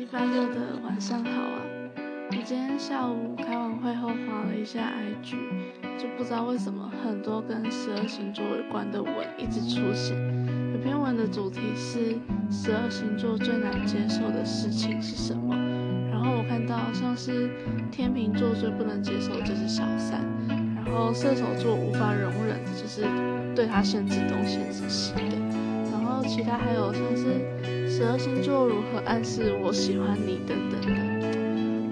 礼拜六的晚上好啊！我今天下午开完会后划了一下 IG，就不知道为什么很多跟十二星座有关的文一直出现。有篇文的主题是十二星座最难接受的事情是什么？然后我看到像是天秤座最不能接受就是小三，然后射手座无法容忍的就是对他限制东限制西的，然后其他还有像是十二星座如何暗示我喜欢你等等的，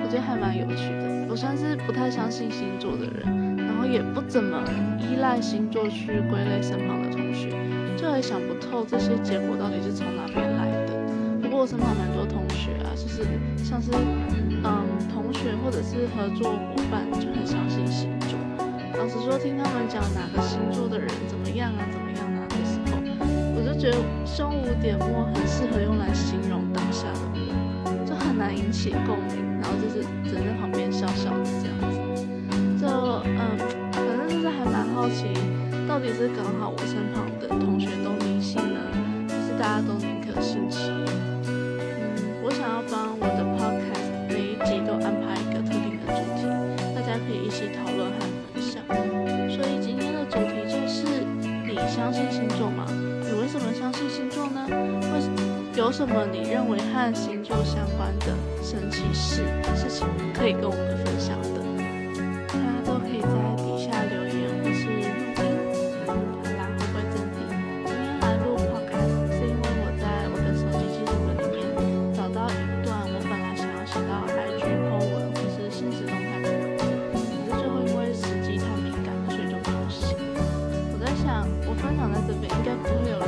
我觉得还蛮有趣的。我算是不太相信星座的人，然后也不怎么依赖星座去归类身旁的同学，就也想不透这些结果到底是从哪边来的。不过我身旁蛮多同学啊，就是像是嗯同学或者是合作伙伴就很相信星座。老实说，听他们讲哪个星座的人怎么样啊怎么样啊，觉得胸无点墨很适合用来形容当下的我，就很难引起共鸣，然后就是只在旁边笑笑的这样子。就嗯，反正就是还蛮好奇，到底是刚好我身旁的同学都迷信呢，还是大家都宁可信其有？嗯，我想要帮我的 podcast 每一集都安排一个特定的主题，大家可以一起讨论和分享。所以今天的主题就是：你相信星座吗？为什么相信星座呢？为有什么你认为和星座相关的神奇事事情可以跟我们分享的？大家都可以在底下留言或是录音。好啦，回归正题，今天来录 podcast 是因为我在我的手机记录本里面找到一段我本来想要写到 IG po 文或是现实动态的文字，可是最后因为时机太敏感，所以就没有写。我在想，我分享在这边应该不会有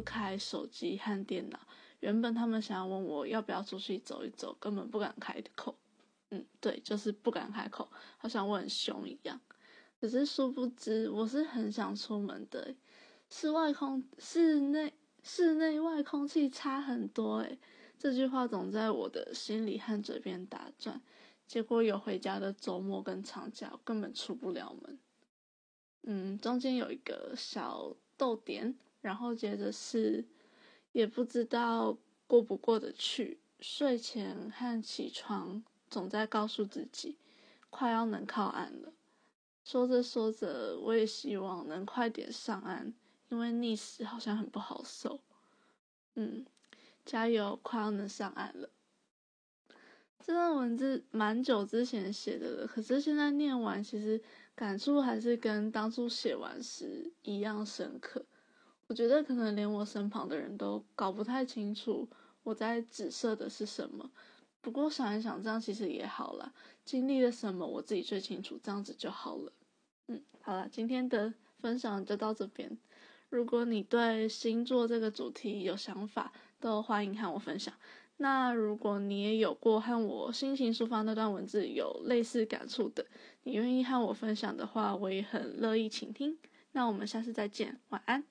开手机和电脑，原本他们想要问我要不要出去走一走，根本不敢开口。嗯，对，就是不敢开口，好像我很凶一样。可是殊不知，我是很想出门的。室外空室内室内外空气差很多诶，这句话总在我的心里和嘴边打转。结果有回家的周末跟长假，根本出不了门。嗯，中间有一个小逗点，然后接着是也不知道过不过得去。睡前和起床总在告诉自己，快要能靠岸了。说着说着，我也希望能快点上岸，因为溺死好像很不好受。嗯，加油，快要能上岸了。这段文字蛮久之前写的了，可是现在念完，其实感触还是跟当初写完时一样深刻。我觉得可能连我身旁的人都搞不太清楚我在指涉的是什么。不过想一想，这样其实也好啦。经历了什么，我自己最清楚，这样子就好了。嗯，好了，今天的分享就到这边。如果你对星座这个主题有想法，都欢迎和我分享。那如果你也有过和我心情抒发那段文字有类似感触的，你愿意和我分享的话，我也很乐意倾听。那我们下次再见，晚安。